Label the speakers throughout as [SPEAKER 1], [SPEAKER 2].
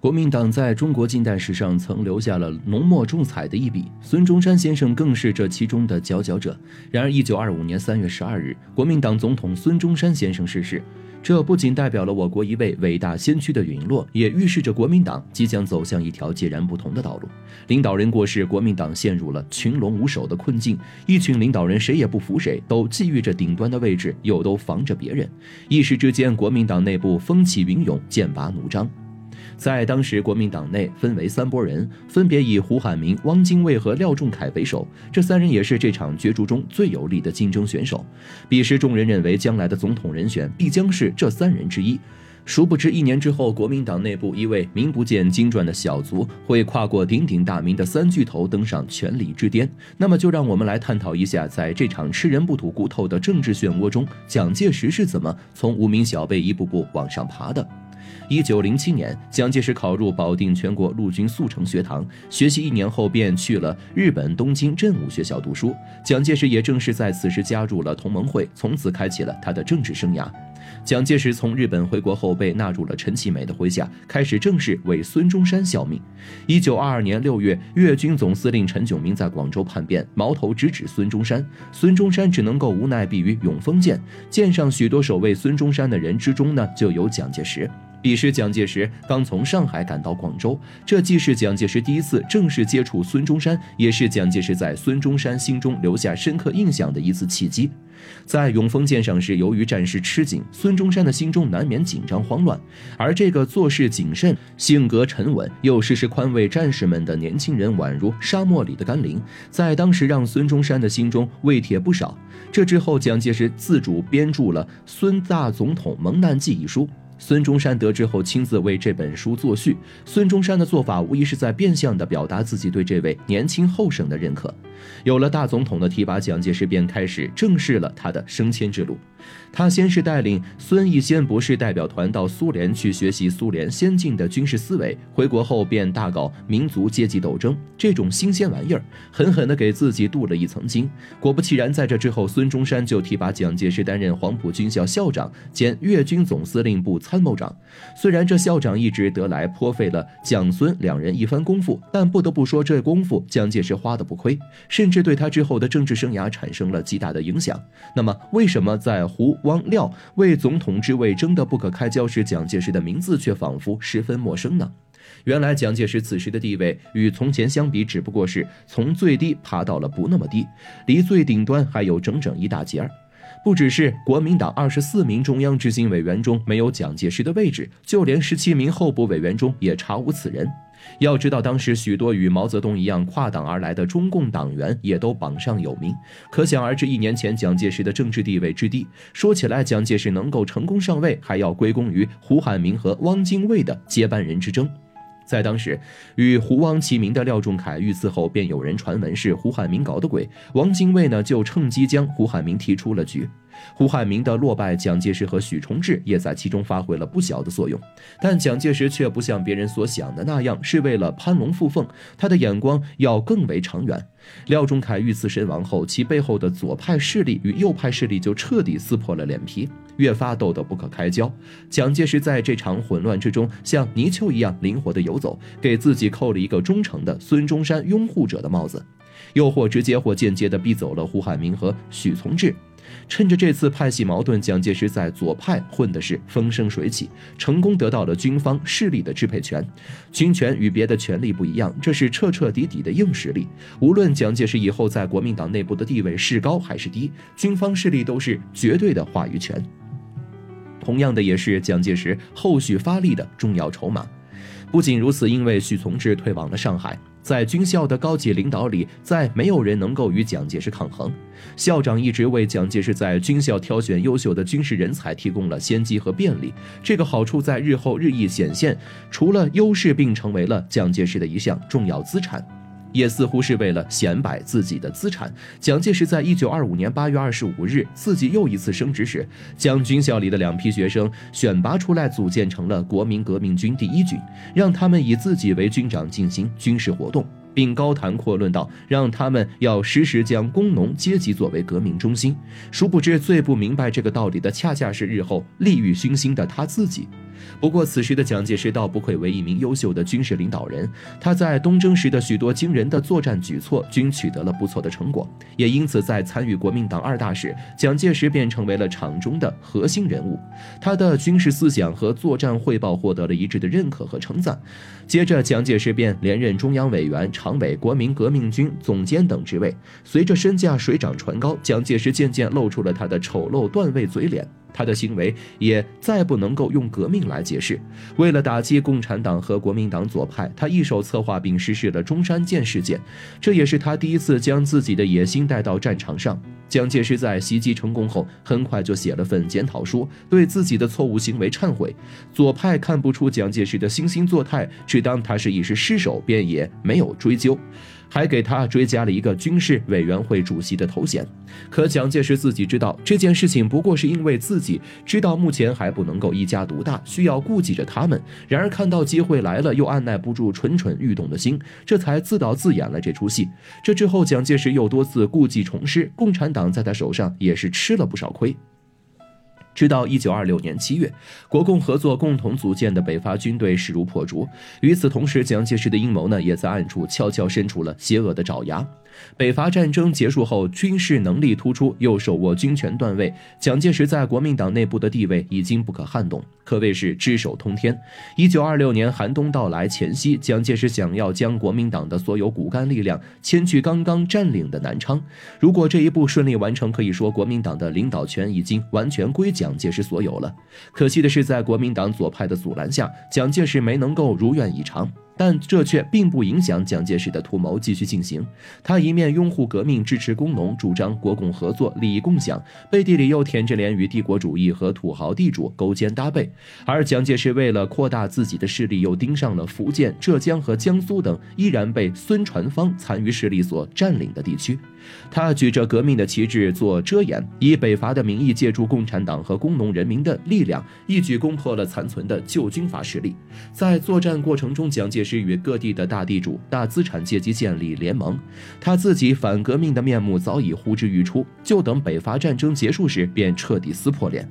[SPEAKER 1] 国民党在中国近代史上曾留下了浓墨重彩的一笔，孙中山先生更是这其中的佼佼者。然而，一九二五年三月十二日，国民党总统孙中山先生逝世，这不仅代表了我国一位伟大先驱的陨落，也预示着国民党即将走向一条截然不同的道路。领导人过世，国民党陷入了群龙无首的困境，一群领导人谁也不服谁，都觊觎着顶端的位置，又都防着别人，一时之间，国民党内部风起云涌，剑拔弩张。在当时，国民党内分为三拨人，分别以胡汉民、汪精卫和廖仲恺为首。这三人也是这场角逐中最有力的竞争选手。彼时，众人认为将来的总统人选必将是这三人之一。殊不知，一年之后，国民党内部一位名不见经传的小卒会跨过鼎鼎大名的三巨头，登上权力之巅。那么，就让我们来探讨一下，在这场吃人不吐骨头的政治漩涡中，蒋介石是怎么从无名小辈一步步往上爬的。一九零七年，蒋介石考入保定全国陆军速成学堂学习，一年后便去了日本东京振武学校读书。蒋介石也正是在此时加入了同盟会，从此开启了他的政治生涯。蒋介石从日本回国后，被纳入了陈其美的麾下，开始正式为孙中山效命。一九二二年六月，粤军总司令陈炯明在广州叛变，矛头直指孙中山，孙中山只能够无奈避于永丰舰。舰上许多守卫孙中山的人之中呢，就有蒋介石。彼时，蒋介石刚从上海赶到广州，这既是蒋介石第一次正式接触孙中山，也是蒋介石在孙中山心中留下深刻印象的一次契机。在永丰舰上是，由于战事吃紧，孙中山的心中难免紧张慌乱。而这个做事谨慎、性格沉稳又时时宽慰战士们的年轻人，宛如沙漠里的甘霖，在当时让孙中山的心中慰藉不少。这之后，蒋介石自主编著了《孙大总统蒙难记》一书。孙中山得知后，亲自为这本书作序。孙中山的做法无疑是在变相的表达自己对这位年轻后生的认可。有了大总统的提拔，蒋介石便开始正视了他的升迁之路。他先是带领孙逸仙博士代表团到苏联去学习苏联先进的军事思维，回国后便大搞民族阶级斗争，这种新鲜玩意儿，狠狠地给自己镀了一层金。果不其然，在这之后，孙中山就提拔蒋介石担任黄埔军校校长兼粤军总司令部参谋长。虽然这校长一职得来颇费了蒋孙两人一番功夫，但不得不说，这功夫蒋介石花的不亏，甚至对他之后的政治生涯产生了极大的影响。那么，为什么在胡、汪、廖为总统之位争得不可开交时，蒋介石的名字却仿佛十分陌生呢？原来，蒋介石此时的地位与从前相比，只不过是从最低爬到了不那么低，离最顶端还有整整一大截儿。不只是国民党二十四名中央执行委员中没有蒋介石的位置，就连十七名候补委员中也查无此人。要知道，当时许多与毛泽东一样跨党而来的中共党员也都榜上有名，可想而知，一年前蒋介石的政治地位之低。说起来，蒋介石能够成功上位，还要归功于胡汉民和汪精卫的接班人之争。在当时，与胡汪齐名的廖仲恺遇刺后，便有人传闻是胡汉民搞的鬼。汪精卫呢，就趁机将胡汉民踢出了局。胡汉民的落败，蒋介石和许崇智也在其中发挥了不小的作用。但蒋介石却不像别人所想的那样，是为了攀龙附凤，他的眼光要更为长远。廖仲恺遇刺身亡后，其背后的左派势力与右派势力就彻底撕破了脸皮，越发斗得不可开交。蒋介石在这场混乱之中，像泥鳅一样灵活地游走，给自己扣了一个忠诚的孙中山拥护者的帽子，又或直接或间接地逼走了胡汉民和许从志。趁着这次派系矛盾，蒋介石在左派混的是风生水起，成功得到了军方势力的支配权。军权与别的权力不一样，这是彻彻底底的硬实力。无论蒋介石以后在国民党内部的地位是高还是低，军方势力都是绝对的话语权。同样的，也是蒋介石后续发力的重要筹码。不仅如此，因为许从志退往了上海。在军校的高级领导里，再没有人能够与蒋介石抗衡。校长一直为蒋介石在军校挑选优秀的军事人才提供了先机和便利，这个好处在日后日益显现。除了优势，并成为了蒋介石的一项重要资产。也似乎是为了显摆自己的资产，蒋介石在一九二五年八月二十五日，自己又一次升职时，将军校里的两批学生选拔出来，组建成了国民革命军第一军，让他们以自己为军长进行军事活动。并高谈阔论道，让他们要时时将工农阶级作为革命中心。殊不知，最不明白这个道理的，恰恰是日后利欲熏心的他自己。不过，此时的蒋介石倒不愧为一名优秀的军事领导人，他在东征时的许多惊人的作战举措均取得了不错的成果，也因此在参与国民党二大时，蒋介石便成为了场中的核心人物。他的军事思想和作战汇报获得了一致的认可和称赞。接着，蒋介石便连任中央委员、常党委、国民革命军总监等职位。随着身价水涨船高，蒋介石渐渐露出了他的丑陋段位嘴脸。他的行为也再不能够用革命来解释。为了打击共产党和国民党左派，他一手策划并实施了中山舰事件，这也是他第一次将自己的野心带到战场上。蒋介石在袭击成功后，很快就写了份检讨书，对自己的错误行为忏悔。左派看不出蒋介石的惺惺作态，只当他是一时失手，便也没有追究。还给他追加了一个军事委员会主席的头衔，可蒋介石自己知道这件事情不过是因为自己知道目前还不能够一家独大，需要顾及着他们。然而看到机会来了，又按耐不住蠢蠢欲动的心，这才自导自演了这出戏。这之后，蒋介石又多次故技重施，共产党在他手上也是吃了不少亏。直到一九二六年七月，国共合作共同组建的北伐军队势如破竹。与此同时，蒋介石的阴谋呢，也在暗处悄悄伸出了邪恶的爪牙。北伐战争结束后，军事能力突出，又手握军权段位，蒋介石在国民党内部的地位已经不可撼动，可谓是只手通天。一九二六年寒冬到来前夕，蒋介石想要将国民党的所有骨干力量迁去刚刚占领的南昌。如果这一步顺利完成，可以说国民党的领导权已经完全归蒋蒋介石所有了。可惜的是，在国民党左派的阻拦下，蒋介石没能够如愿以偿。但这却并不影响蒋介石的图谋继续进行。他一面拥护革命、支持工农、主张国共合作、利益共享，背地里又舔着脸与帝国主义和土豪地主勾肩搭背。而蒋介石为了扩大自己的势力，又盯上了福建、浙江和江苏等依然被孙传芳残余势力所占领的地区。他举着革命的旗帜做遮掩，以北伐的名义借助共产党和工农人民的力量，一举攻破了残存的旧军阀势力。在作战过程中，蒋介石。是与各地的大地主、大资产阶级建立联盟，他自己反革命的面目早已呼之欲出，就等北伐战争结束时便彻底撕破脸。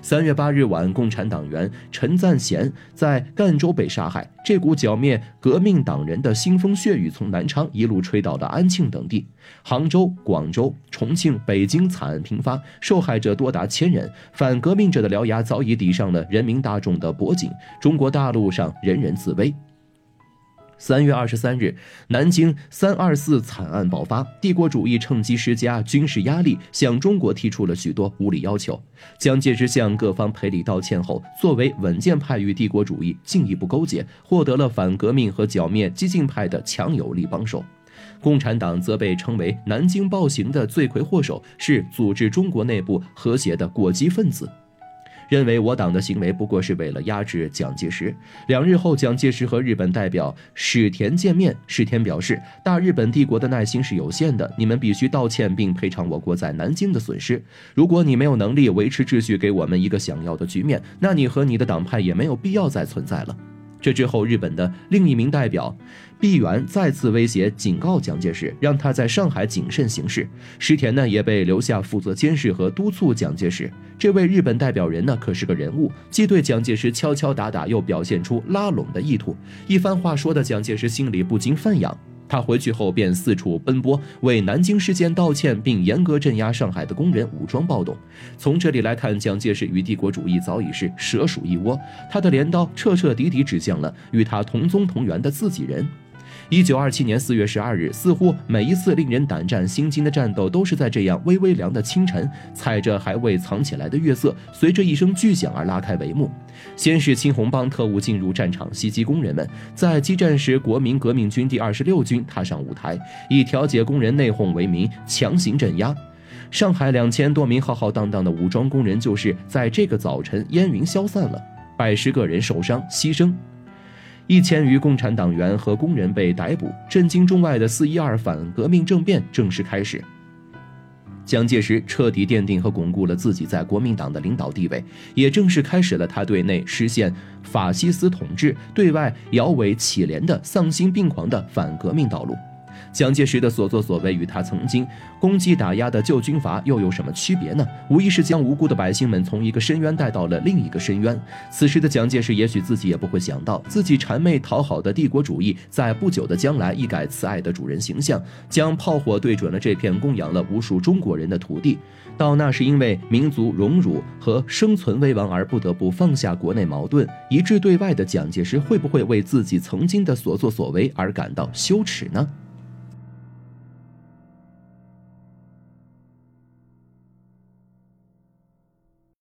[SPEAKER 1] 三月八日晚，共产党员陈赞贤在赣州被杀害。这股剿灭革命党人的腥风血雨从南昌一路吹到了安庆等地，杭州、广州、重庆、北京惨案频发，受害者多达千人。反革命者的獠牙早已抵上了人民大众的脖颈，中国大陆上人人自危。三月二十三日，南京三二四惨案爆发，帝国主义趁机施加军事压力，向中国提出了许多无理要求。蒋介石向各方赔礼道歉后，作为稳健派与帝国主义进一步勾结，获得了反革命和剿灭激进派的强有力帮手。共产党则被称为南京暴行的罪魁祸首，是组织中国内部和谐的过激分子。认为我党的行为不过是为了压制蒋介石。两日后，蒋介石和日本代表史田见面。史田表示，大日本帝国的耐心是有限的，你们必须道歉并赔偿我国在南京的损失。如果你没有能力维持秩序，给我们一个想要的局面，那你和你的党派也没有必要再存在了。这之后，日本的另一名代表毕原再次威胁警告蒋介石，让他在上海谨慎行事。石田呢也被留下负责监视和督促蒋介石。这位日本代表人呢可是个人物，既对蒋介石敲敲打打，又表现出拉拢的意图。一番话说的蒋介石心里不禁犯痒。他回去后便四处奔波，为南京事件道歉，并严格镇压上海的工人武装暴动。从这里来看，蒋介石与帝国主义早已是蛇鼠一窝，他的镰刀彻彻底底指向了与他同宗同源的自己人。一九二七年四月十二日，似乎每一次令人胆战心惊的战斗，都是在这样微微凉的清晨，踩着还未藏起来的月色，随着一声巨响而拉开帷幕。先是青红帮特务进入战场袭击工人们，在激战时，国民革命军第二十六军踏上舞台，以调解工人内讧为名，强行镇压上海两千多名浩浩荡荡的武装工人，就是在这个早晨烟云消散了，百十个人受伤牺牲。一千余共产党员和工人被逮捕，震惊中外的四一二反革命政变正式开始。蒋介石彻底奠定和巩固了自己在国民党的领导地位，也正式开始了他对内实现法西斯统治、对外摇尾乞怜的丧心病狂的反革命道路。蒋介石的所作所为与他曾经攻击打压的旧军阀又有什么区别呢？无疑是将无辜的百姓们从一个深渊带到了另一个深渊。此时的蒋介石也许自己也不会想到，自己谄媚讨好的帝国主义，在不久的将来一改慈爱的主人形象，将炮火对准了这片供养了无数中国人的土地。到那是因为民族荣辱和生存危亡而不得不放下国内矛盾，一致对外的蒋介石，会不会为自己曾经的所作所为而感到羞耻呢？